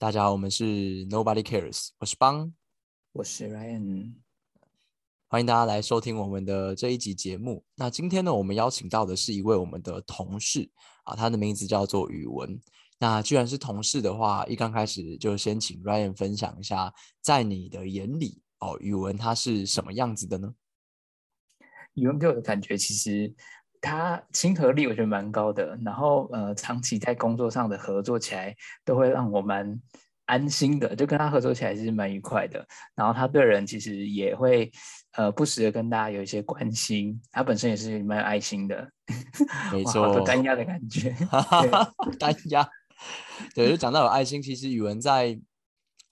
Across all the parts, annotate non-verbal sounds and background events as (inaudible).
大家好，我们是 Nobody Cares，我是邦，我是 Ryan，欢迎大家来收听我们的这一集节目。那今天呢，我们邀请到的是一位我们的同事啊，他的名字叫做宇文。那既然是同事的话，一刚开始就先请 Ryan 分享一下，在你的眼里哦，宇文他是什么样子的呢？宇文给我的感觉，其实他亲和力我觉得蛮高的，然后呃，长期在工作上的合作起来，都会让我蛮安心的，就跟他合作起来其实蛮愉快的。然后他对人其实也会呃不时的跟大家有一些关心，他本身也是蛮有爱心的，(laughs) 没错，单压的感觉，(laughs) 单 (laughs) 压。对，就讲到有爱心，其实语文在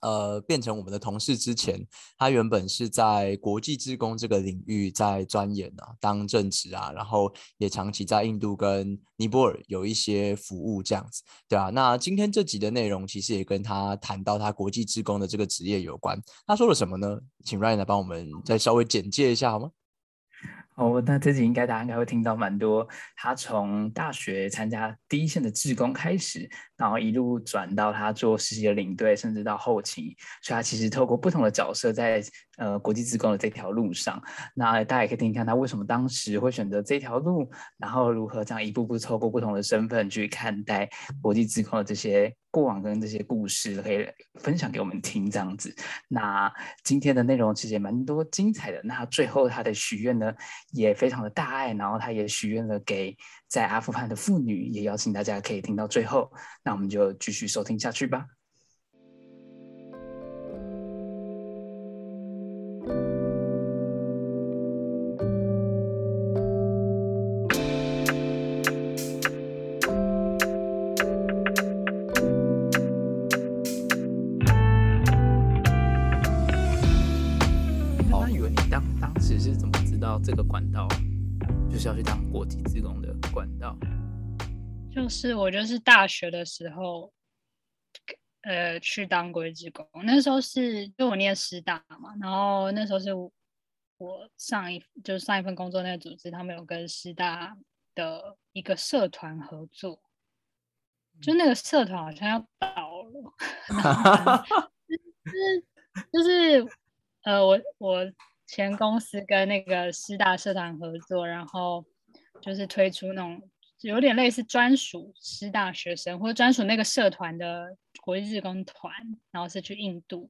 呃变成我们的同事之前，他原本是在国际职工这个领域在钻研啊，当正职啊，然后也长期在印度跟尼泊尔有一些服务这样子，对啊。那今天这集的内容其实也跟他谈到他国际职工的这个职业有关，他说了什么呢？请 Ryan 来帮我们再稍微简介一下好吗？哦，那这集应该大家应该会听到蛮多。他从大学参加第一线的志工开始，然后一路转到他做实习的领队，甚至到后勤。所以他其实透过不同的角色，在呃国际志工的这条路上，那大家也可以听听看他为什么当时会选择这条路，然后如何这样一步步透过不同的身份去看待国际志工的这些。过往跟这些故事可以分享给我们听，这样子。那今天的内容其实也蛮多精彩的。那最后他的许愿呢，也非常的大爱，然后他也许愿了给在阿富汗的妇女，也邀请大家可以听到最后。那我们就继续收听下去吧。我就是大学的时候，呃，去当国际职工。那时候是就我念师大嘛，然后那时候是我上一就是上一份工作那个组织，他们有跟师大的一个社团合作，就那个社团好像要倒了，就是就是呃，我我。前公司跟那个师大社团合作，然后就是推出那种有点类似专属师大学生或者专属那个社团的国际志工团，然后是去印度，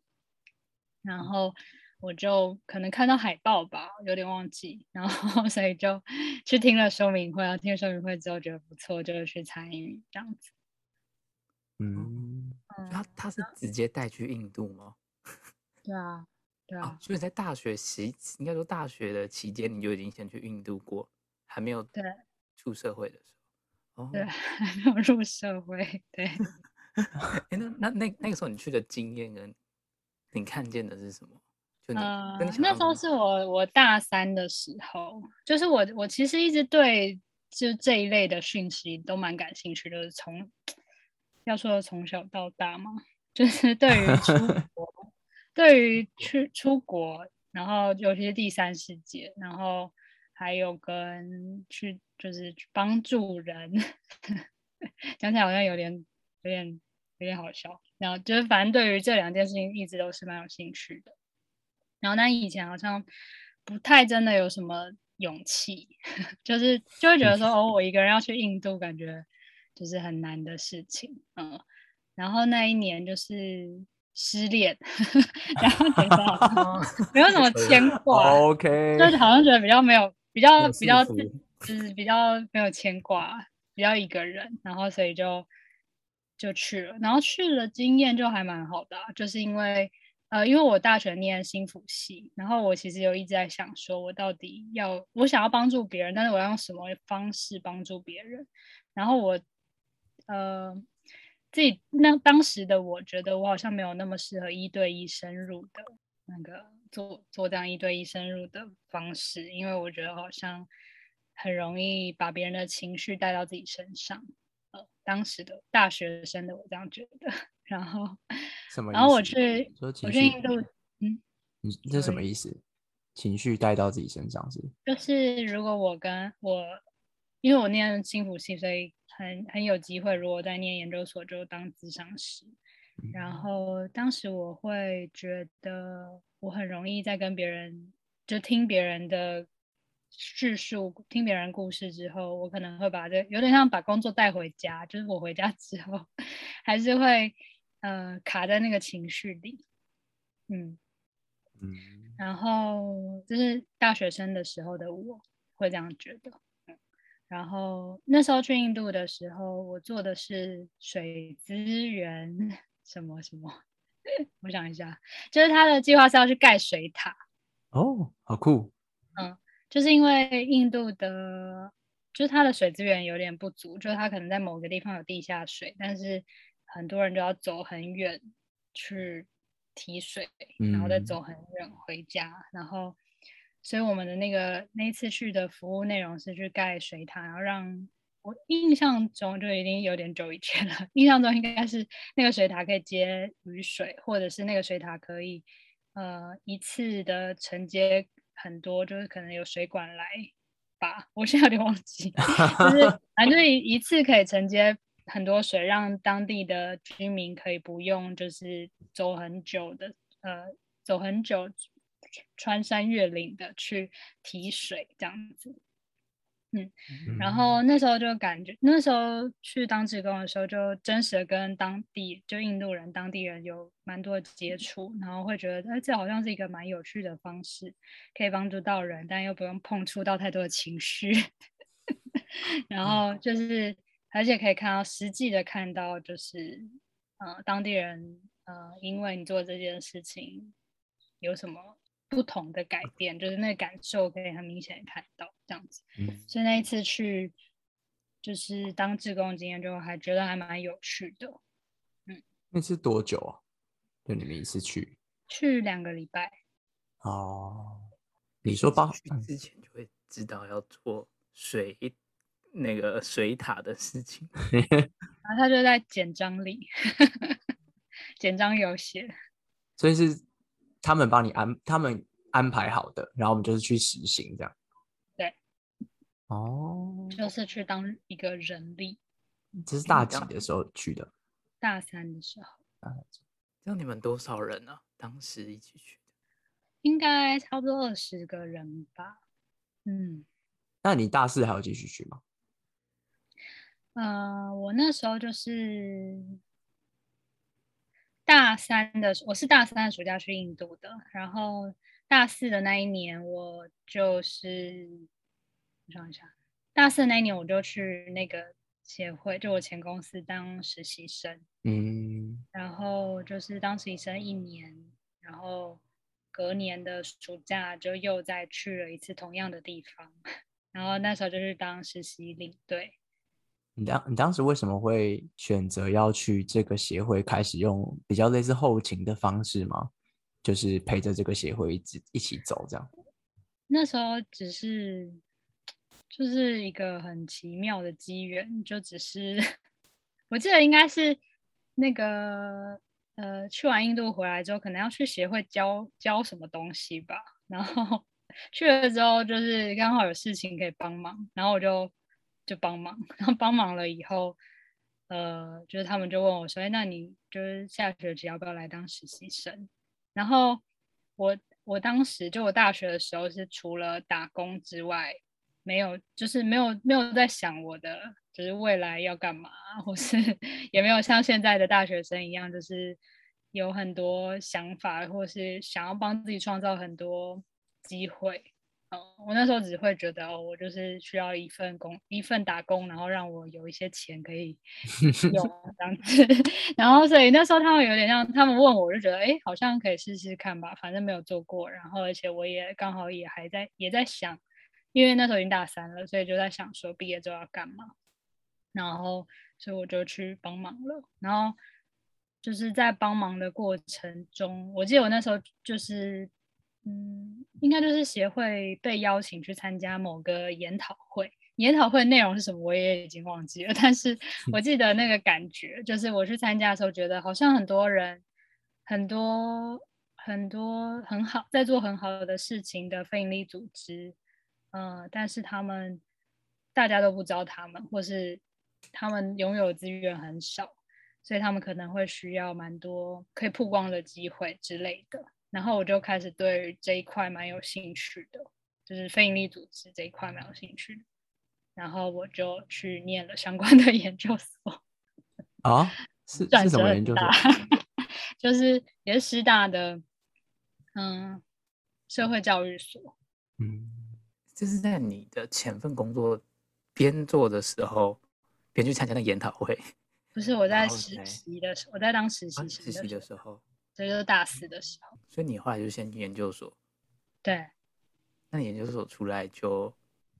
然后我就可能看到海报吧，有点忘记，然后 (laughs) 所以就去听了说明会，然后听了说明会之后觉得不错，就去参与这样子。嗯，他他是直接带去印度吗？(laughs) 对啊。对啊，所以在大学期，应该说大学的期间，你就已经先去印度过，还没有对出社会的时候，哦，对，还没有入社会，对。(laughs) 哎，那那那那个时候你去的经验跟你看见的是什么？就呃，那时候是我我大三的时候，就是我我其实一直对就这一类的讯息都蛮感兴趣，就是从要说从小到大嘛，就是对于出 (laughs) 国。对于去出国，然后尤其是第三世界，然后还有跟去就是帮助人，(laughs) 讲起来好像有点有点有点好笑。然后就是反正对于这两件事情一直都是蛮有兴趣的。然后但以前好像不太真的有什么勇气，(laughs) 就是就会觉得说哦，我一个人要去印度，感觉就是很难的事情。嗯，然后那一年就是。失恋，(laughs) 然后觉得好像没有什么牵挂，OK，就是好像觉得比较没有，比较比较就是比较没有牵挂，比较一个人，然后所以就就去了，然后去了经验就还蛮好的，就是因为呃，因为我大学念心辅系，然后我其实有一直在想说，我到底要我想要帮助别人，但是我要用什么方式帮助别人，然后我呃。自己那当时的我觉得我好像没有那么适合一对一深入的那个做做这样一对一深入的方式，因为我觉得好像很容易把别人的情绪带到自己身上。呃，当时的大学生的我这样觉得。(laughs) 然后什么？然后我去我去印度，嗯，你这什么意思？情绪带到自己身上是？就是如果我跟我，因为我念幸福系，所以。很很有机会，如果在念研究所就当咨商师，然后当时我会觉得我很容易在跟别人就听别人的叙述，听别人故事之后，我可能会把这有点像把工作带回家，就是我回家 (laughs) 之后还是会呃卡在那个情绪里，嗯嗯，然后就是大学生的时候的我会这样觉得，嗯，然后那时候去印度的时候，我做的是水资源什么什么，(laughs) 我想一下，就是他的计划是要去盖水塔，哦，好酷，就是因为印度的，就是它的水资源有点不足，就是它可能在某个地方有地下水，但是很多人都要走很远去提水，然后再嗯。走很远回家，然后，所以我们的那个那一次去的服务内容是去盖水塔，然后让我印象中就已经有点久以前了，印象中应该是那个水塔可以接雨水，或者是那个水塔可以呃一次的承接很多，就是可能有水管来吧，我现在有点忘记，(laughs) 就是 (laughs) 反正一一次可以承接很多水，让当地的居民可以不用就是走很久的呃走很久穿山越岭的去提水这样子。然后那时候就感觉，那时候去当职工的时候，就真实的跟当地就印度人、当地人有蛮多的接触，然后会觉得，哎，这好像是一个蛮有趣的方式，可以帮助到人，但又不用碰触到太多的情绪。(laughs) 然后就是，而且可以看到实际的看到，就是呃，当地人呃，因为你做这件事情有什么不同的改变，就是那个感受可以很明显地看到这样子。嗯所以那一次去就是当志工的经验，就还觉得还蛮有趣的。嗯那是多久啊？就你们一次去？去两个礼拜，哦，你说八去之前就会知道要做水那个水塔的事情。(laughs) 然后他就在简章里，(laughs) 简章有写，所以是他们帮你安，他们安排好的，然后我们就是去实行这样。对。哦，就是去当一个人力。这是大几的时候去的？大三的时候，这样你们多少人啊？当时一起去的？应该差不多二十个人吧。嗯，那你大四还要继续去吗？呃，我那时候就是大三的，我是大三的暑假去印度的，然后大四的那一年，我就是我想一下，大四的那一年我就去那个协会，就我前公司当实习生，嗯，然后就是当实习生一年，然后隔年的暑假就又再去了一次同样的地方，(laughs) 然后那时候就是当实习领队。你当你当时为什么会选择要去这个协会，开始用比较类似后勤的方式吗？就是陪着这个协会一直一起走这样。那时候只是就是一个很奇妙的机缘，就只是 (laughs) 我记得应该是那个呃去完印度回来之后，可能要去协会教教什么东西吧，然后 (laughs) 去了之后就是刚好有事情可以帮忙，然后我就就帮忙，(laughs) 然后帮忙了以后。呃，就是他们就问我说：“哎，那你就是下学期要不要来当实习生？”然后我我当时就我大学的时候是除了打工之外，没有就是没有没有在想我的就是未来要干嘛，或是 (laughs) 也没有像现在的大学生一样，就是有很多想法，或是想要帮自己创造很多机会。嗯，我那时候只会觉得哦，我就是需要一份工，一份打工，然后让我有一些钱可以用 (laughs) 这样子。(laughs) 然后所以那时候他们有点像，他们问我，我就觉得哎，好像可以试试看吧，反正没有做过。然后而且我也刚好也还在也在想，因为那时候已经大三了，所以就在想说毕业之后要干嘛。然后所以我就去帮忙了。然后就是在帮忙的过程中，我记得我那时候就是。嗯，应该就是协会被邀请去参加某个研讨会，研讨会内容是什么我也已经忘记了，但是 (laughs) 我记得那个感觉，就是我去参加的时候，觉得好像很多人、很多很多很好在做很好的事情的非营利组织，嗯、呃，但是他们大家都不知道他们，或是他们拥有资源很少，所以他们可能会需要蛮多可以曝光的机会之类的。然后我就开始对这一块蛮有兴趣的，就是非营利组织这一块蛮有兴趣的。然后我就去念了相关的 (laughs) 研究所。啊，是转是什么研究所？，(laughs) 就是也是师大的，嗯，社会教育所。嗯，这是在你的前份工作边做的时候，边去参加那研讨会，不是我在哦实习的时候，我在当实啊习生实习的时候，时候，这就是大四的时候。所以你后来就先研究所，对，那你研究所出来就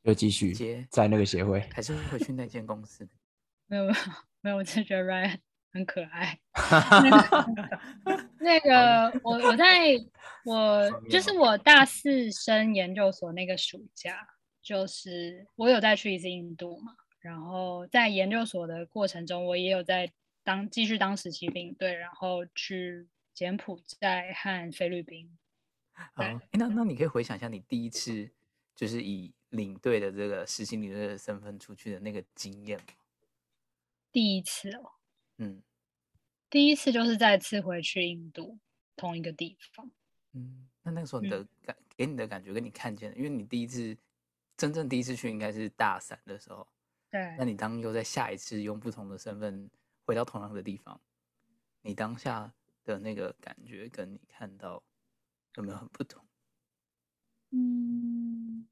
又继续接在那个协会。还是会回去那间公司？(laughs) 没有没有没有，我只觉得 Ryan 很可爱。(laughs) 那个我我在我就是我大四升研究所那个暑假，就是我有再去一次印度嘛，然后在研究所的过程中，我也有在当继续当实习领队，然后去柬埔寨和菲律宾。好，对诶那那你可以回想一下你第一次就是以领队的这个实习领队的身份出去的那个经验吗？第一次哦，嗯第一次就是再次回去印度同一个地方。嗯，那那个时候你嗯的感、给你的感觉跟你看见的，因为你第一次真正第一次去应该是大三的时候，对，那你当又在下一次用不同的身份回到同样的地方，你当下的那个感觉跟你看到有没有很不同？嗯，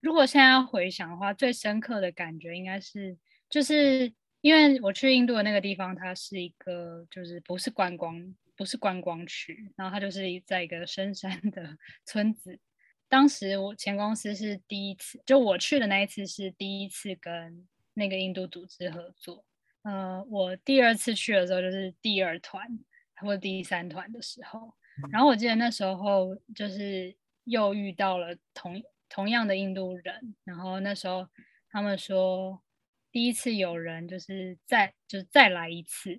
如果现在回想的话，最深刻的感觉应该是，就是因为我去印度的那个地方，它是一个就是不是观光，不是观光区，然后它就是在一个深山的村子。当时我前公司是第一次，就我去的那一次是第一次跟那个印度组织合作。呃，我第二次去的时候就是第二团或第三团的时候，然后我记得那时候就是又遇到了同同样的印度人，然后那时候他们说第一次有人就是再就是再来一次，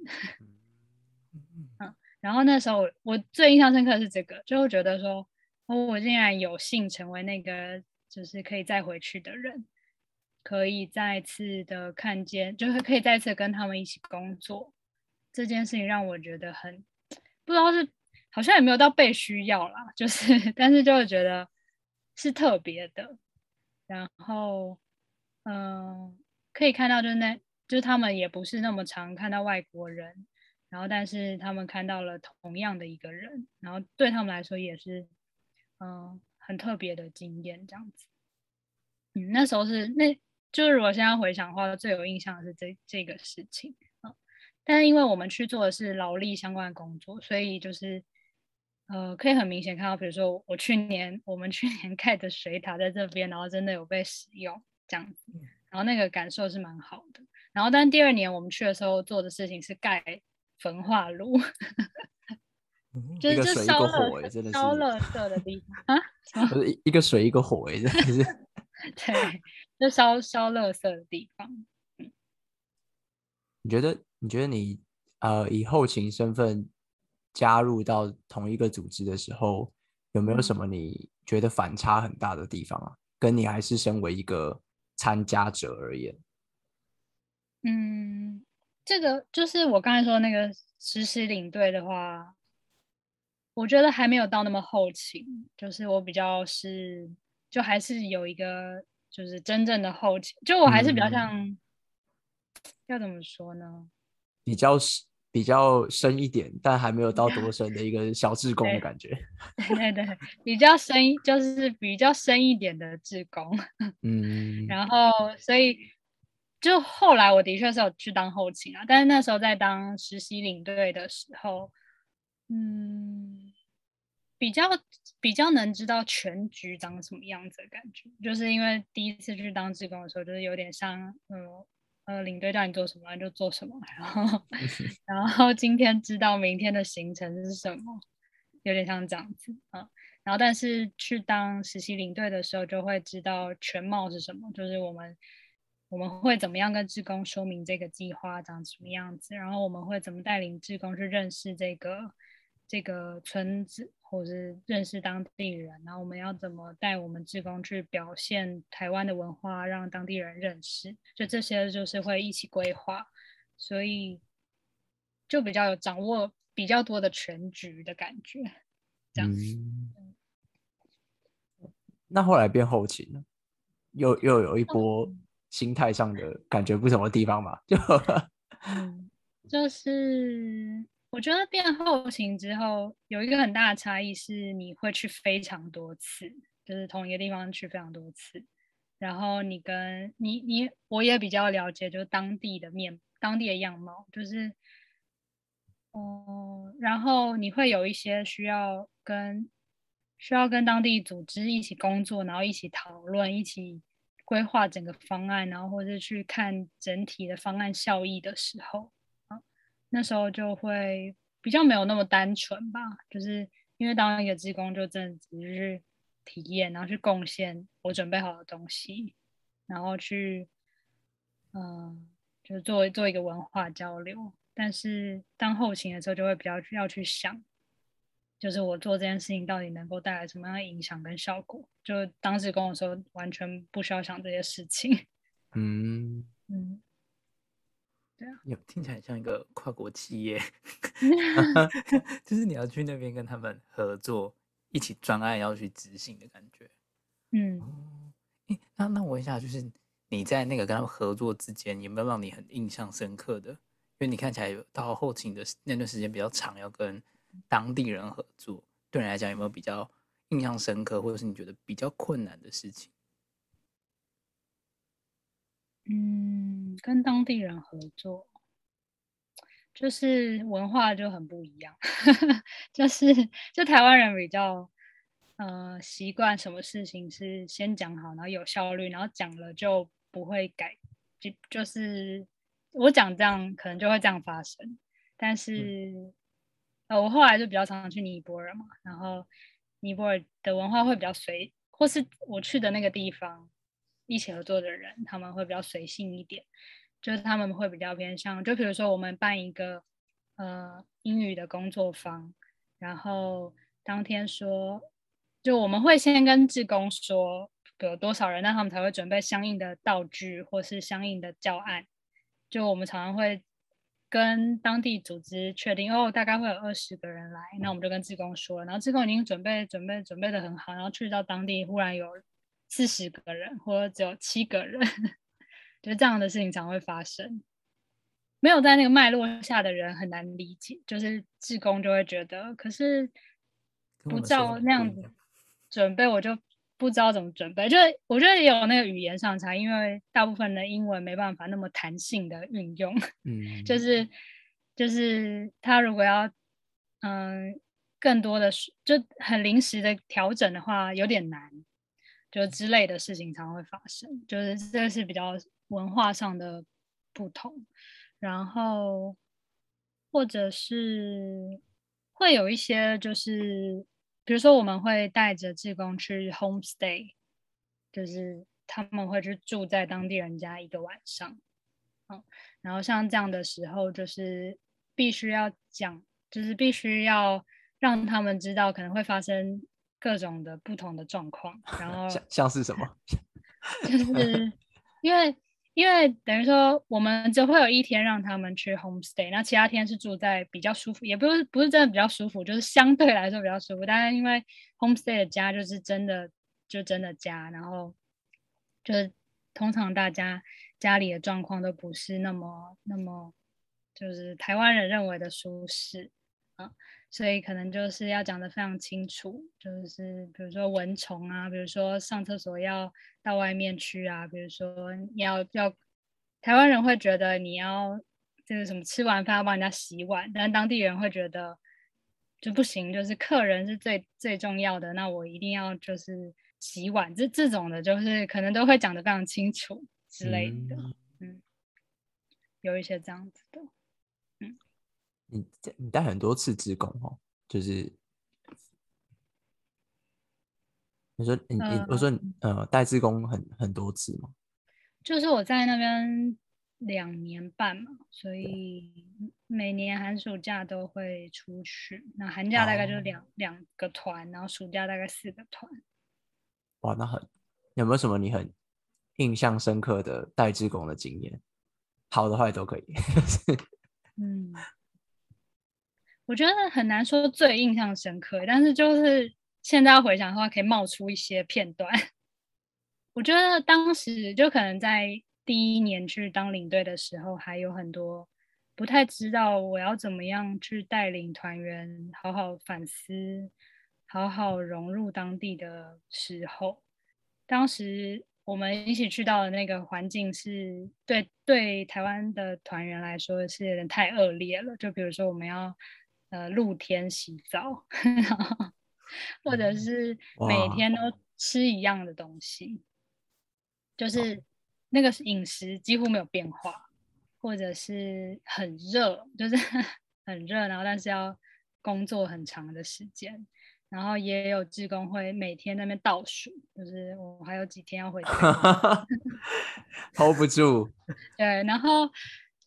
嗯。然后那时候我我最印象深刻的是这个，就会觉得说，哦，我竟然有幸成为那个就是可以再回去的人，可以再次的看见，就是可以再次跟他们一起工作，这件事情让我觉得很不知道是好像也没有到被需要啦，就是但是就会觉得是特别的，然后嗯、可以看到就是那就是他们也不是那么常看到外国人。然后但是他们看到了同样的一个人，然后对他们来说也是，嗯、很特别的经验，这样子。嗯，那时候是那，就是如果现在回想的话，最有印象的是这这个事情、但是因为我们去做的是劳力相关的工作，所以就是，呃，可以很明显看到，比如说我去年我们去年盖的水塔在这边，然后真的有被使用这样子，然后那个感受是蛮好的。然后但第二年我们去的时候做的事情是盖。焚化炉，就一个是就烧水一个火垃欸真的烧是垃圾的地方啊，不是一一个水一个火哎，真的是。(laughs) 对，就烧烧垃圾的地方。你觉得？你觉得你呃以后勤身份加入到同一个组织的时候，有没有什么你觉得反差很大的地方啊？跟你还是身为一个参加者而言，嗯，这个就是我刚才说那个实习领队的话，我觉得还没有到那么后勤，就是我比较是就还是有一个就是真正的后勤，就我还是比较嗯像、要怎么说呢？比较深比较深一点，但还没有到多深的一个 (laughs) 小志工的感觉。对对对，比较深就是比较深一点的志工。嗯，(laughs) 然后所以就后来我的确是有去当后勤啊，但是那时候在当实习领队的时候，嗯，比较比较能知道全局长什么样子的感觉，就是因为第一次去当志工的时候，就是有点像嗯呃领队叫你做什么你就做什么，(laughs) 然后然后今天知道明天的行程是什么，有点像这样子啊。然后，但是去当实习领队的时候，就会知道全貌是什么，就是我们我们会怎么样跟志工说明这个计划长什么样子，然后我们会怎么带领志工去认识这个这个村子，或是认识当地人，然后我们要怎么带我们志工去表现台湾的文化，让当地人认识，就这些就是会一起规划，所以就比较有掌握比较多的全局的感觉。这样，嗯，那后来变后勤了，又又有一波心态上的感觉不同的地方嘛？就嗯，就是我觉得变后勤之后有一个很大的差异是，你会去非常多次，就是同一个地方去非常多次，然后你跟你你我也比较了解，就是当地的面当地的样貌，就是。哦，然后你会有一些需要跟需要跟当地组织一起工作，然后一起讨论，一起规划整个方案，然后或者去看整体的方案效益的时候，那时候就会比较没有那么单纯吧，就是因为当一个职工就真的只是体验，然后去贡献我准备好的东西，然后去，嗯，就是做做一个文化交流。但是当后勤的时候，就会比较要去想，就是我做这件事情到底能够带来什么样的影响跟效果。就当时跟我说，完全不需要想这些事情。嗯 (laughs) 嗯，对啊，有听起来像一个跨国企业 (laughs) (laughs) 就是你要去那边跟他们合作，一起专案要去执行的感觉。嗯，那那我问一下，就是你在那个跟他们合作之间，有没有让你很印象深刻的？因为你看起来到后勤的那段时间比较长，要跟当地人合作，对你来讲有没有比较印象深刻，或者是你觉得比较困难的事情？嗯，跟当地人合作，就是文化就很不一样，(laughs) 就是就台湾人比较呃习惯什么事情是先讲好，然后有效率，然后讲了就不会改，就就是。我讲这样可能就会这样发生，但是呃，我后来就比较常常去尼泊尔嘛，然后尼泊尔的文化会比较随，或是我去的那个地方一起合作的人，他们会比较随性一点，就是他们会比较偏向，就比如说我们办一个呃英语的工作坊，然后当天说，就我们会先跟志工说有多少人，那他们才会准备相应的道具或是相应的教案。就我们常常会跟当地组织确定哦，大概会有二十个人来，那我们就跟志工说，然后志工已经准备准备准备的很好，然后去到当地忽然有四十个人或者只有七个人，(laughs) 就这样的事情常会发生。没有在那个脉络下的人很难理解，就是志工就会觉得，可是不照那样子准备，我就。不知道怎么准备，就是我觉得也有那个语言上差，因为大部分的英文没办法那么弹性的运用，嗯，(laughs) 就是就是他如果要嗯更多的就很临时的调整的话，有点难，就之类的事情常会发生，就是这是比较文化上的不同，然后或者是会有一些就是。比如说，我们会带着志工去 homestay，就是他们会去住在当地人家一个晚上，嗯，然后像这样的时候，就是必须要讲，就是必须要让他们知道可能会发生各种的不同的状况，然后像像是什么，(laughs) 就是因为。因为等于说，我们只会有一天让他们去 homestay，那其他天是住在比较舒服，也不是不是真的比较舒服，就是相对来说比较舒服。但是因为 homestay 的家就是真的就真的家，然后就是通常大家家里的状况都不是那么那么，就是台湾人认为的舒适啊。所以可能就是要讲的非常清楚，就是比如说蚊虫啊，比如说上厕所要到外面去啊，比如说要要，台湾人会觉得你要就是什么吃完饭要帮人家洗碗，但当地人会觉得就不行，就是客人是最最重要的，那我一定要就是洗碗，这这种的，就是可能都会讲的非常清楚之类的，嗯，有一些这样子的。你你带很多次职工哦，就是你说你你我说呃带职工很很多次吗？就是我在那边两年半嘛，所以每年寒暑假都会出去。那寒假大概就是两两个团，然后暑假大概四个团。哇，那很有没有什么你很印象深刻的带职工的经验？好的坏都可以。(laughs) 嗯。我觉得很难说最印象深刻，但是就是现在回想的话，可以冒出一些片段。(laughs) 我觉得当时就可能在第一年去当领队的时候，还有很多不太知道我要怎么样去带领团员好好反思、好好融入当地的时候。当时我们一起去到的那个环境是对对台湾的团员来说是有点太恶劣了，就比如说我们要呃露天洗澡，或者是每天都吃一样的东西。就是那个饮食几乎没有变化，或者是很热，就是 (laughs) 很热，然后但是要工作很长的时间，然后也有志工会每天那边倒数，就是我还有几天要回家，(laughs) (laughs) hold 不住。对，然后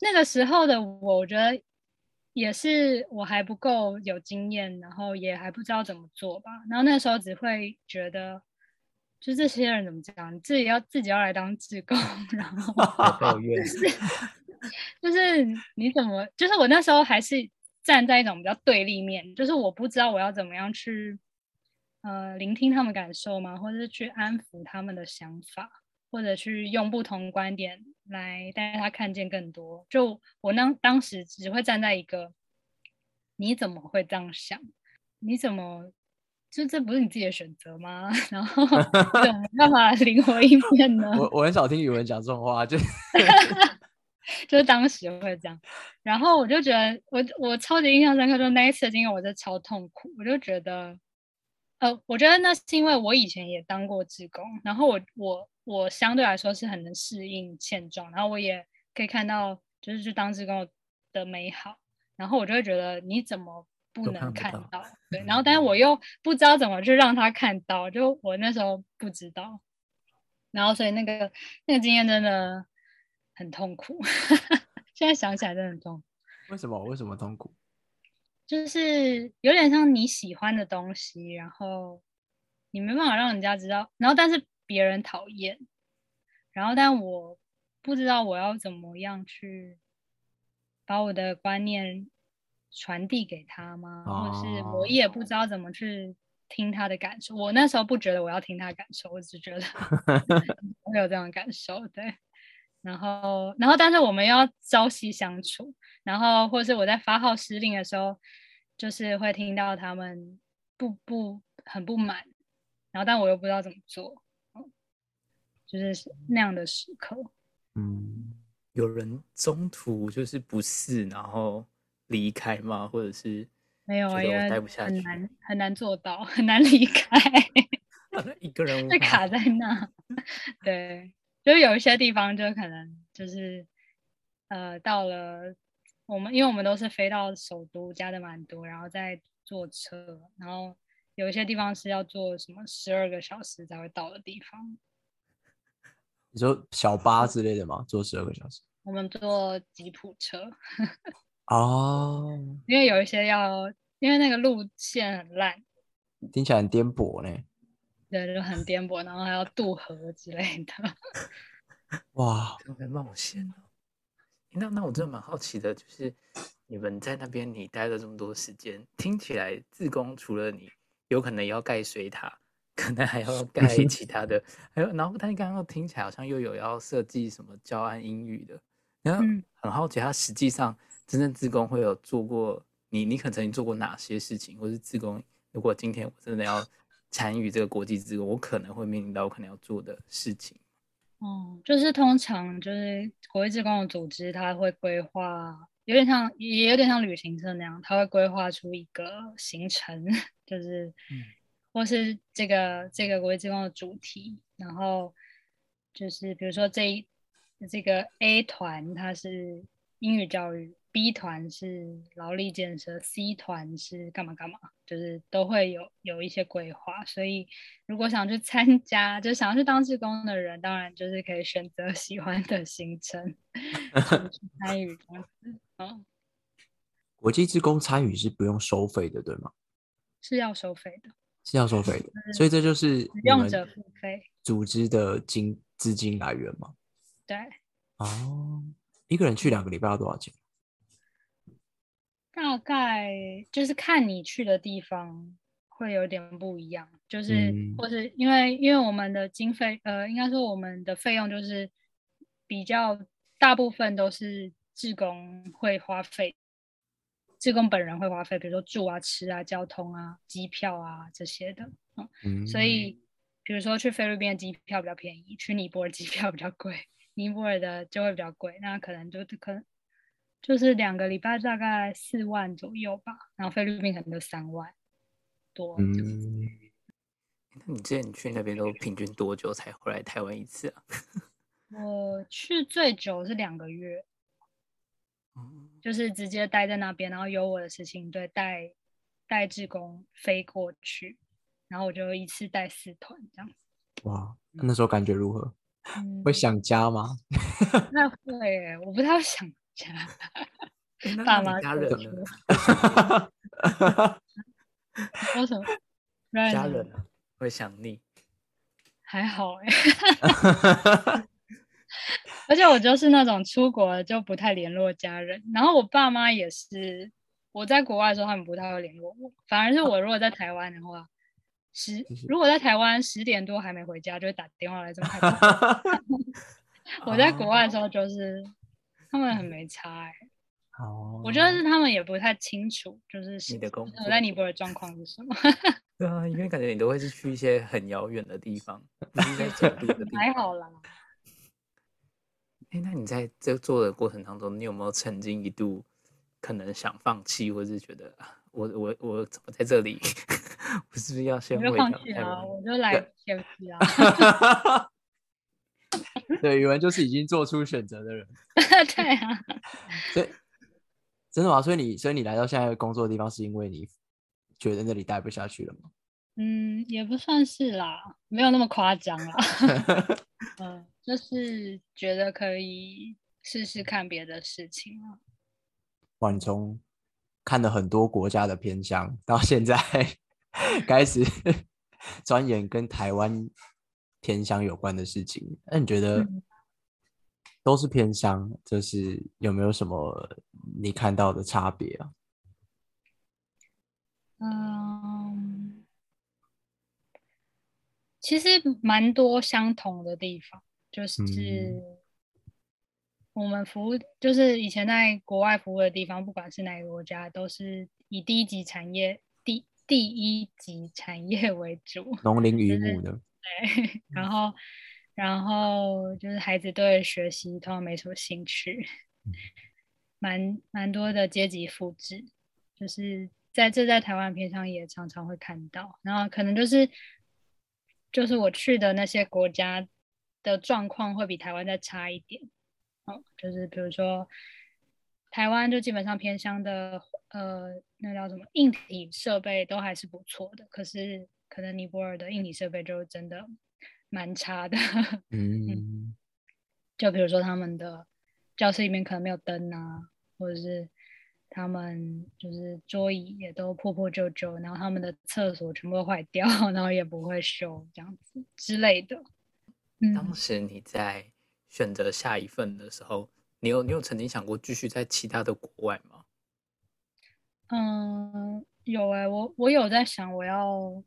那个时候的我，我觉得也是我还不够有经验，然后也还不知道怎么做吧，然后那时候只会觉得。就这些人怎么讲？自己要自己要来当志工，然后 (laughs) 抱怨，就是你怎么？就是我那时候还是站在一种比较对立面，就是我不知道我要怎么样去呃聆听他们感受吗？或者是去安抚他们的想法，或者去用不同观点来带他看见更多。就我那当时只会站在一个你怎么会这样想？你怎么？就这不是你自己的选择吗？(laughs) 然后 (laughs) 怎么办法灵活应变呢？我我很少听语文讲这种话，就 (laughs) 就是当时会这样。然后我就觉得，我我超级印象深刻，就那一次的经验，我就超痛苦。我就觉得，呃，我觉得那是因为我以前也当过志工，然后我我我相对来说是很能适应现状，然后我也可以看到就是去当职工的美好，然后我就会觉得你怎么？不能看到，对，然后但是我又不知道怎么去让他看到，就我那时候不知道，然后所以那个那个经验真的很痛苦，(laughs) 现在想起来真的很痛苦。为什么？为什么痛苦？就是有点像你喜欢的东西，然后你没办法让人家知道，然后但是别人讨厌，然后但我不知道我要怎么样去把我的观念。传递给他吗？或者是我也不知道怎么去听他的感受。我那时候不觉得我要听他感受，我只觉得 (laughs) 会有这样的感受。对，然后，然后，但是我们要朝夕相处，然后，或是我在发号施令的时候，就是会听到他们不不很不满，然后，但我又不知道怎么做，就是那样的时刻。嗯，有人中途就是不适，然后。离开吗？或者是没有，因为待不下去，很 (laughs) 难很难做到，很难离开。(laughs) 一个人会卡在那。(laughs) 对，就是有一些地方，就可能就是呃，到了我们，因为我们都是飞到首都加的蛮多，然后再坐车，然后有一些地方是要坐什么十二个小时才会到的地方。你说小巴之类的吗？坐十二个小时？我们坐吉普车。哦，(laughs) 因为有一些要，因为那个路线很烂，听起来很颠簸呢。对，就很颠簸，然后还要渡河之类的。(laughs) 哇，特别冒险哦！那那我真的蛮好奇的，就是你们在那边你待了这么多时间，听起来自工除了你有可能要盖水塔，可能还要盖其他的，还有，然后他刚刚听起来好像又有要设计什么教案英语的，然后很好奇他实际上。真正自工会有做过你，你可能曾经做过哪些事情，或是自工？如果今天我真的要参与这个国际自工，我可能会面临到我可能要做的事情。哦，就是通常就是国际自工的组织，他会规划，有点像也有点像旅行社那样，他会规划出一个行程，(laughs) 就是或是这个这个国际自工的主题，然后就是比如说这一这个 A 团，它是英语教育。B 团是劳力建设，C 团是干嘛干嘛，就是都会有有一些规划。所以如果想去参加，就想要去当志工的人，当然就是可以选择喜欢的行程 (laughs) 去参与这样子。嗯，国际志工参与是不用收费的，对吗？是要收费的，是要收费的。所以这就是使用者付费组织的金资金来源嘛？对。哦，一个人去两个礼拜要多少钱？大概就是看你去的地方会有点不一样，就是、嗯或是因为因为我们的经费，呃，应该说我们的费用就是比较大部分都是志工会花费，志工本人会花费，比如说住啊、吃啊、交通啊、机票啊这些的，嗯，嗯，所以比如说去菲律宾的机票比较便宜，去尼泊尔机票比较贵，尼泊尔的就会比较贵，那可能就可能就是两个礼拜大概四万左右吧，然后菲律宾可能就三万多。嗯，那你之前去那边都平均多久才回来台湾一次啊？(laughs) 我去最久是两个月，嗯就是直接待在那边，然后有我的事情队带带志工飞过去，然后我就一次带四团这样子。哇，那时候感觉如何？嗯，会想家吗？那会，我不太会想家。(laughs) 爸妈家人呢？(laughs) 说什么家人呢？会想你？还好哎，而且我就是那种出国了就不太联络家人，然后我爸妈也是，我在国外的时候他们不太会联络我，反而是我如果在台湾的话，十如果在台湾十点多还没回家，就会打电话来这么害怕。(laughs) 我在国外的时候就是他们很没差哎、哦，我觉得是他们也不太清楚，就是是你的工作我在尼泊尔状况是什么，(laughs) 对啊，因为感觉你都会是去一些很遥远的地方，不是在走路的地方。还好啦。哎，那你在这做的过程当中，你有没有曾经一度可能想放弃，或是觉得啊我我我怎么在这里？(laughs) 我是不是要先我就回放弃了，到台湾？我就来 KFC 啊。(laughs) 对，语文就是已经做出选择的人，(laughs) 对啊，所以真的吗？所以你所以你来到现在工作的地方，是因为你觉得那里待不下去了吗？嗯，也不算是啦，没有那么夸张啦。嗯，就是觉得可以试试看别的事情啊。哇，你从看了很多国家的偏乡，到现在 (laughs) 开始 (laughs) 钻研跟台湾偏乡有关的事情，那你觉得嗯都是偏乡，就是有没有什么你看到的差别啊？嗯，其实蛮多相同的地方，就是嗯我们服务，就是以前在国外服务的地方，不管是哪个国家，都是以第一级产业、第第一级产业 (laughs) 为主。农林渔就是牧的，对，然后然后就是孩子对学习通常没什么兴趣，蛮蛮多的阶级复制，就是在这在台湾片上也常常会看到，然后可能就是就是我去的那些国家的状况会比台湾再差一点，哦，就是比如说台湾就基本上偏乡的呃那叫什么硬体设备都还是不错的，可是可能尼泊尔的硬体设备就真的蛮差的，(laughs) 嗯，就比如说他们的教室里面可能没有灯啊，或者是他们就是桌椅也都破破旧旧，然后他们的厕所全部都坏掉，(laughs) 然后也不会修这样子之类的。当嗯，时你在选择下一份的时候，你有你有曾经想过继续在其他的国外吗？嗯，有哎、我我有在想，我要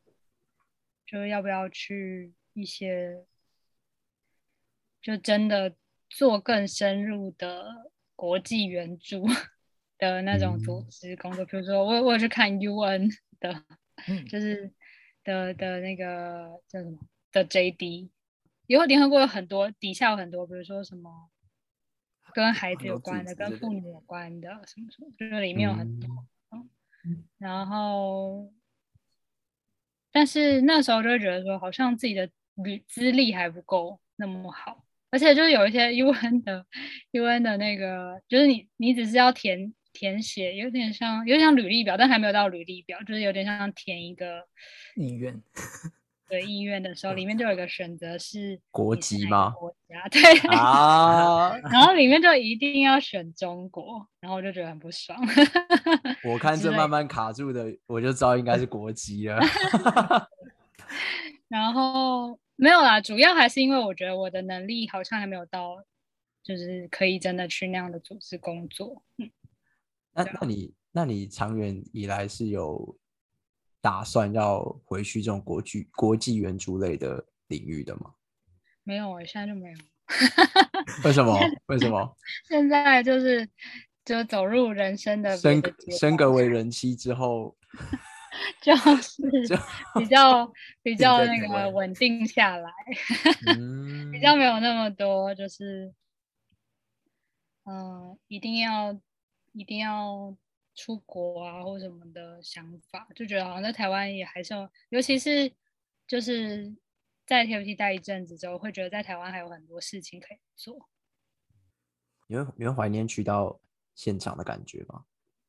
就是要不要去一些就真的做更深入的国际援助的那种组嗯。织工作，比如说我我有去看 UN 的，嗯。(laughs) 就是的的那个叫什么的 JD，以后联合国有很多底下有很多，比如说什么跟孩子有关的、跟妇女有关的什么什么，就是里面有很多。嗯。然后，但是那时候就会觉得说，好像自己的履资历还不够那么好，而且就是有一些 UN 的 UN 的那个，就是你你只是要填填写，有点像有点像履历表，但还没有到履历表，就是有点像填一个意愿 (laughs) 对意愿的时候，里面就有一个选择是国籍吗国家对，啊，(laughs) 然后里面就一定要选中国，然后我就觉得很不爽。(laughs) 我看这慢慢卡住的，我就知道应该是国籍了。然后没有啦，主要还是因为我觉得我的能力好像还没有到，就是可以真的去那样的组织工作。嗯，那那你那你长远以来是有打算要回去这种国际国际援助类的领域的吗？没有，我现在就没有。(laughs) 为什么？为什么？现在就是就走入人生的升升格为人妻之后，(laughs) 就是比较 (laughs) 比较那个稳定下来，嗯比较没有那么多就是，嗯、一定要一定要出国啊或什么的想法，就觉得好像在台湾也还是有，尤其是就是在 TFT 待一阵子之后，会觉得在台湾还有很多事情可以做。你会你会怀念去到现场的感觉吗？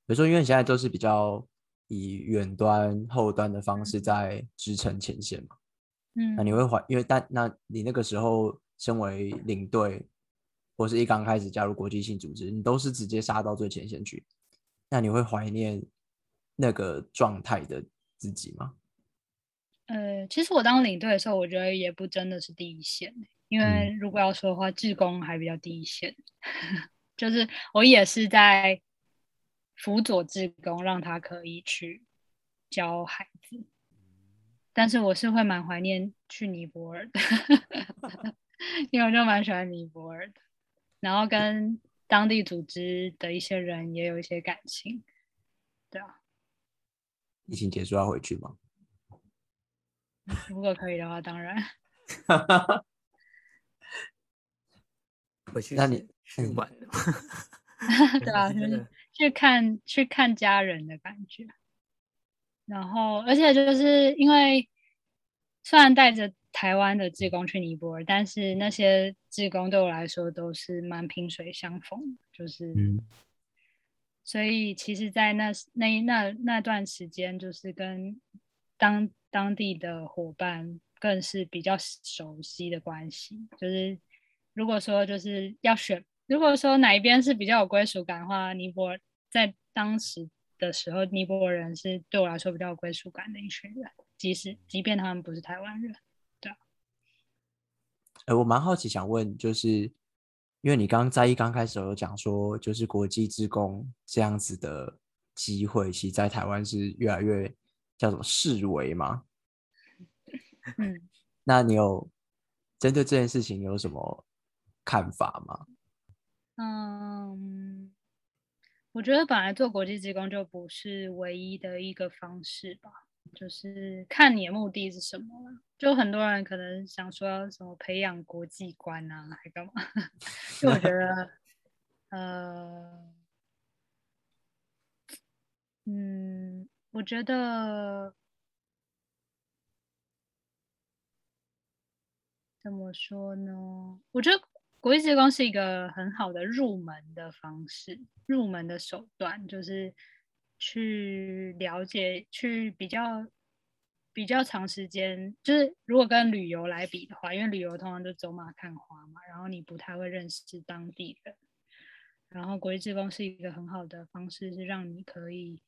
比如说，因为你现在都是比较以远端、后端的方式在支撑前线嘛，嗯，那你会怀，因为但那你那个时候身为领队，或是一刚开始加入国际性组织，你都是直接杀到最前线去，那你会怀念那个状态的自己吗？呃，其实我当领队的时候，我觉得也不真的是第一线欸，因为如果要说的话，志工还比较第一线，(laughs) 就是我也是在辅佐志工，让他可以去教孩子，但是我是会蛮怀念去尼泊尔的，(laughs) 因为我就蛮喜欢尼泊尔的，然后跟当地组织的一些人也有一些感情，对啊，疫情结束要回去吗？(laughs) 如果可以的话，当然。回去那你嗯去玩，(laughs) 对啊，就是去看去看家人的感觉。然后，而且就是因为虽然带着台湾的志工去尼泊尔，但是那些志工对我来说都是蛮萍水相逢，就是，嗯所以其实，在那那那那段时间，就是跟当当地的伙伴更是比较熟悉的关系。就是如果说就是要选，如果说哪一边是比较有归属感的话，尼泊尔在当时的时候，尼泊尔人是对我来说比较有归属感的一群人，即使即便他们不是台湾人。呃，我蛮好奇，想问，就是因为你刚在一刚开始有讲说，就是国际职工这样子的机会，其实在台湾是越来越叫什么视为嘛？嗯。(laughs) 那你有针对这件事情有什么看法吗？嗯，我觉得本来做国际职工就不是唯一的一个方式吧，就是看你的目的是什么了。就很多人可能想说要什么培养国际观啊，还干嘛？(laughs) 就我觉 (laughs) 得，呃，嗯，我觉得怎么说呢？我觉得国际职工是一个很好的入门的方式，入门的手段，就是去了解，去比较比较长时间，就是如果跟旅游来比的话，因为旅游通常就走马看花嘛，然后你不太会认识当地人，然后国际职工是一个很好的方式，是让你可以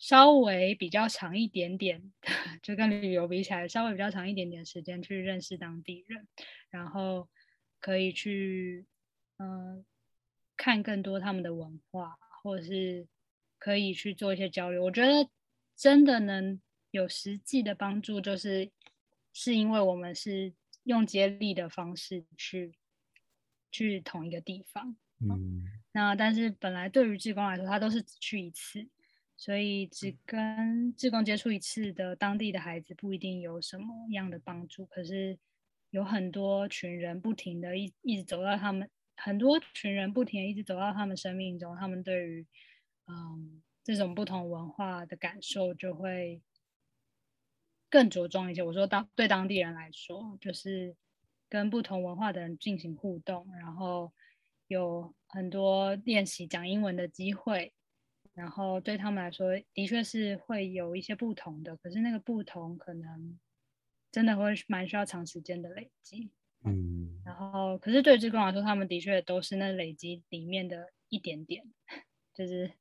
稍微比较长一点点，(laughs) 就跟旅游比起来，稍微比较长一点点时间去认识当地人，然后可以去嗯、看更多他们的文化，或者是可以去做一些交流。我觉得真的能有实际的帮助，就是是因为我们是用接力的方式去去同一个地方。嗯那但是本来对于志工来说，他都是只去一次，所以只跟志工接触一次的当地的孩子不一定有什么样的帮助。可是有很多群人不停的一一直走到他们，很多群人不停的一直走到他们生命中，他们对于嗯这种不同文化的感受就会更着重一些。我说当对当地人来说，就是跟不同文化的人进行互动，然后有很多练习讲英文的机会，然后对他们来说，的确是会有一些不同的，可是那个不同可能真的会蛮需要长时间的累积。嗯然后，可是对志工来说，他们的确都是那累积里面的一点点，(laughs) 就是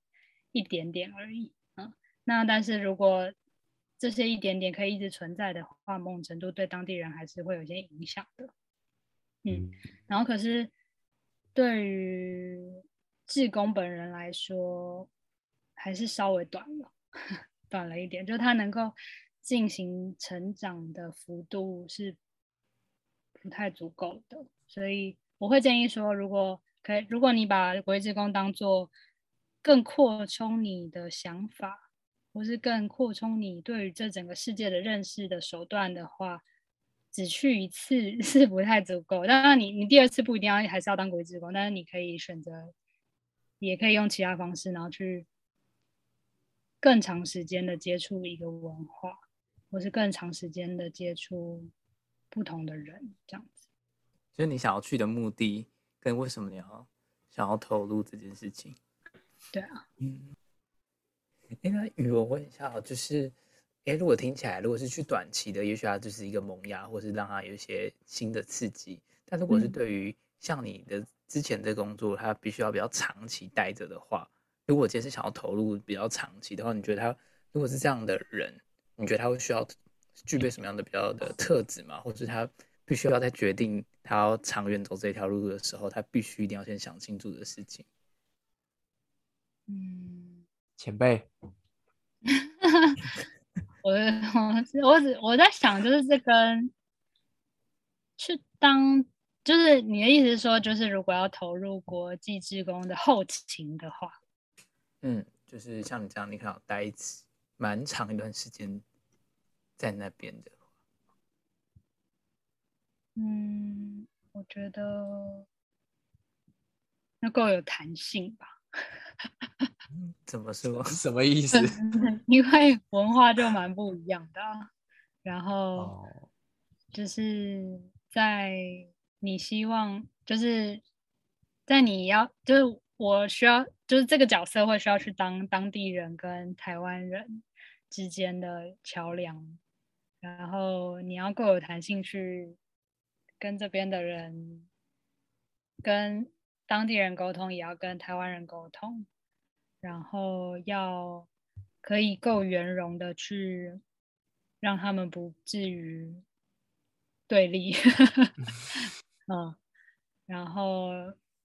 一点点而已。嗯，那但是如果这些一点点可以一直存在的话，某种程度对当地人还是会有一些影响的。嗯，然后可是对于志工本人来说，还是稍微短了，(laughs) 短了一点，就他能够进行成长的幅度是不太足够的，所以我会建议说，如果可以，如果你把国际职工当做更扩充你的想法，或是更扩充你对于这整个世界的认识的手段的话，只去一次 (laughs) 是不太足够。当然，你你第二次不一定要还是要当国际职工，但是你可以选择，也可以用其他方式，然后去更长时间的接触一个文化，或是更长时间的接触不同的人，这样子。就是你想要去的目的，跟为什么你要想要投入这件事情。对啊，嗯。哎，那语文问一下，就是，哎，如果听起来，如果是去短期的，也许它就是一个萌芽，或是让它有一些新的刺激。但如果是对于像你的之前的工作，它必须要比较长期待着的话，如果今天是想要投入比较长期的话，你觉得他如果是这样的人，你觉得他会需要具备什么样的比较的特质吗？或是他必须要在决定他要长远走这条路的时候，他必须一定要先想清楚的事情？嗯。前辈，(laughs) 我我我只我在想，就是这跟去当，就是你的意思是说，就是如果要投入国际职工的后勤的话，嗯，就是像你这样，你可能待一次蛮长一段时间在那边的，嗯，我觉得要够有弹性吧。怎么说？(laughs) 什么意思？(laughs) 因为文化就蛮不一样的，然后就是在你希望，就是在你要，就是我需要，就是这个角色会需要去当当地人跟台湾人之间的桥梁，然后你要够有弹性去跟这边的人、跟当地人沟通，也要跟台湾人沟通。然后要可以够圆融的去让他们不至于对立，(laughs) 嗯，然后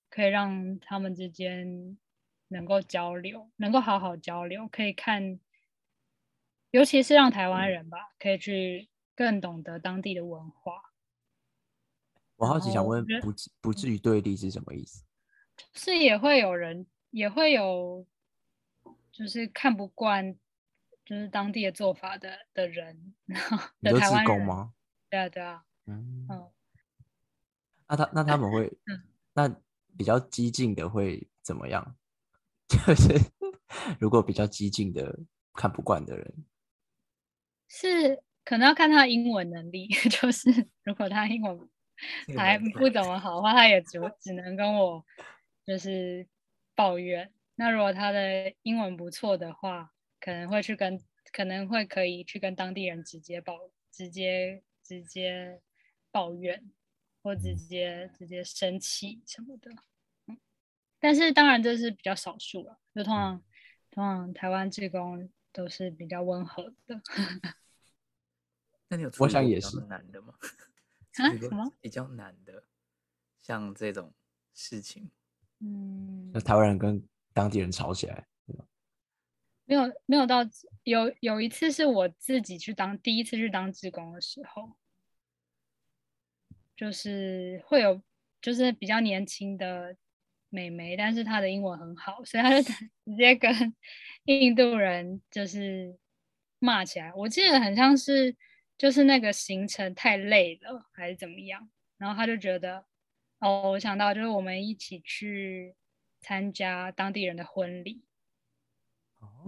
可以让他们之间能够交流，能够好好交流，可以看，尤其是让台湾人吧，可以去更懂得当地的文化。我好奇想问，不不至于对立是什么意思？是也会有人也会有。就是看不惯，就是当地的做法的的人，的台湾人吗？对啊，对啊，嗯嗯。那他那他们会，那比较激进的会怎么样？(laughs) 就是如果比较激进的看不惯的人，是可能要看他的英文能力。(laughs) 就是如果他英文还不怎么好的话，他也只只能跟我就是抱怨。那如果他的英文不错的话，可能会去跟，可能会可以去跟当地人直接抱，直接直接抱怨，或直接直接生气什么的。嗯，但是当然这是比较少数了，就通常通常台湾职工都是比较温和的。(laughs) 那你有我想也是难的吗？(laughs) 啊？什么比较难的？像这种事情，嗯，那台湾人跟。当地人吵起来，没有没有到有有一次是我自己去当第一次去当志工的时候，就是会有就是比较年轻的美眉，但是她的英文很好，所以她就 (laughs) 直接跟印度人就是骂起来。我记得很像是就是那个行程太累了还是怎么样，然后她就觉得哦，我想到就是我们一起去。参加当地人的婚礼，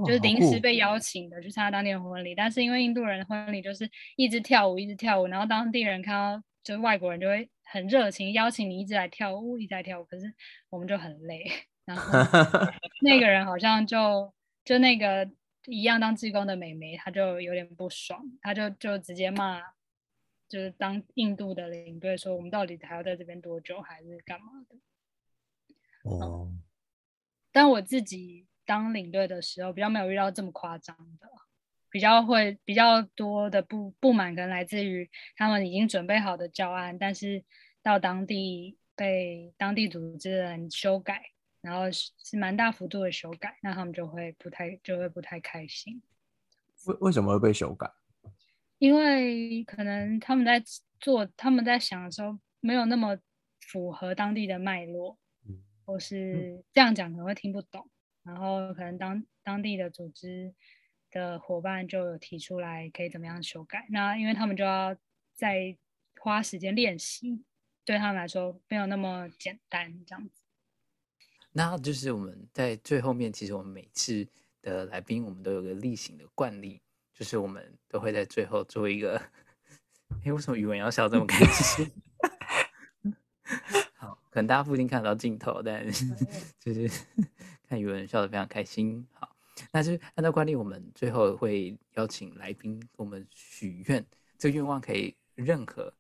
就是临时被邀请的去参加当地人婚礼。但是因为印度人的婚礼就是一直跳舞，一直跳舞，然后当地人看到就是外国人就会很热情邀请你一直来跳舞，一直来跳舞。可是我们就很累，然后 (laughs) 那个人好像就就那个一样当志工的美眉，她就有点不爽，她就就直接骂，就是当印度的领队说我们到底还要在这边多久，还是干嘛的？哦，但我自己当领队的时候，比较没有遇到这么夸张的，比较会比较多的不不满，可能来自于他们已经准备好的教案，但是到当地被当地组织人修改，然后是是蛮大幅度的修改，那他们就会不太就会不太开心。为为什么会被修改？因为可能他们在做，他们在想的时候没有那么符合当地的脉络，或是这样讲可能会听不懂，然后可能当当地的组织的伙伴就有提出来可以怎么样修改，那因为他们就要再花时间练习，对他们来说没有那么简单这样子。那就是我们在最后面，其实我们每次的来宾，我们都有个例行的惯例，就是我们都会在最后做一个。哎，为什么语文要笑这么开心？(laughs) 好，可能大家不一定看得到镜头，但 (laughs) 就是 (laughs) 看语文笑得非常开心。好，那就按照惯例，我们最后会邀请来宾我们许愿，这个愿望可以任何，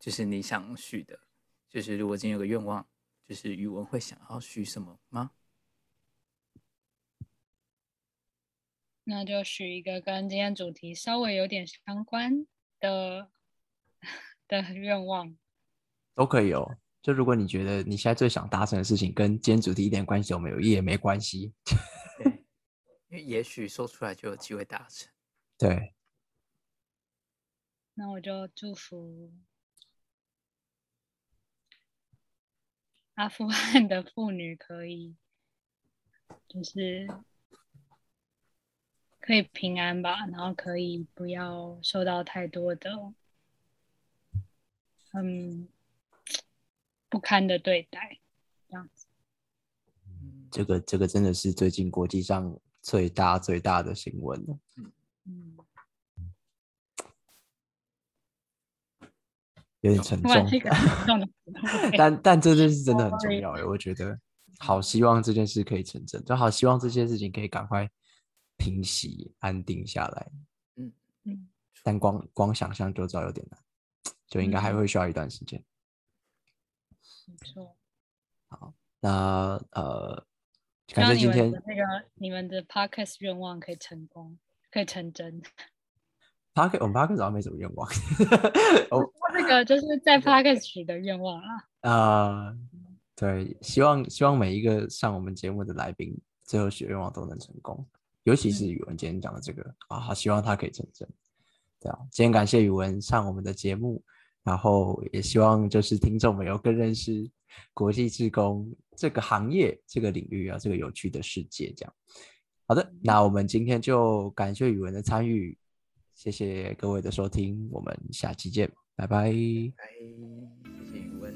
就是你想许的，就是如果今天有个愿望。就是语文会想要许什么吗？那就许一个跟今天主题稍微有点相关的的愿望，都可以哦。就如果你觉得你现在最想达成的事情跟今天主题一点关系都没有，也没关系。对，因为也许说出来就有机会达成。(laughs) 对。那我就祝福。阿富汗的妇女可以，就是可以平安吧，然后可以不要受到太多的嗯不堪的对待，这样子。这个这个真的是最近国际上最大最大的新闻了。嗯。有点沉重 (laughs) (laughs) 但但这件事真的很重要哎，我觉得好希望这件事可以成真，就好希望这件事情可以赶快平息、安定下来。嗯嗯，但光光想象就知道有点难，就应该还会需要一段时间。没错。好，那呃，感谢今天那个你们的 podcast 愿望可以成功，可以成真。p a r k 我们 p a r k 好像没什么愿望。(laughs) 我那个就是在 p a r k 许的愿望啊。(laughs) 啊，对，希望希望每一个上我们节目的来宾，最后许愿望都能成功。尤其是宇文今天讲的这个啊，好希望他可以成真。对啊，今天感谢宇文上我们的节目，然后也希望就是听众们有更认识国际志工这个行业、这个领域啊，这个有趣的世界。这样，好的，那我们今天就感谢宇文的参与。谢谢各位的收听，我们下期见，拜拜。拜，谢谢宇文。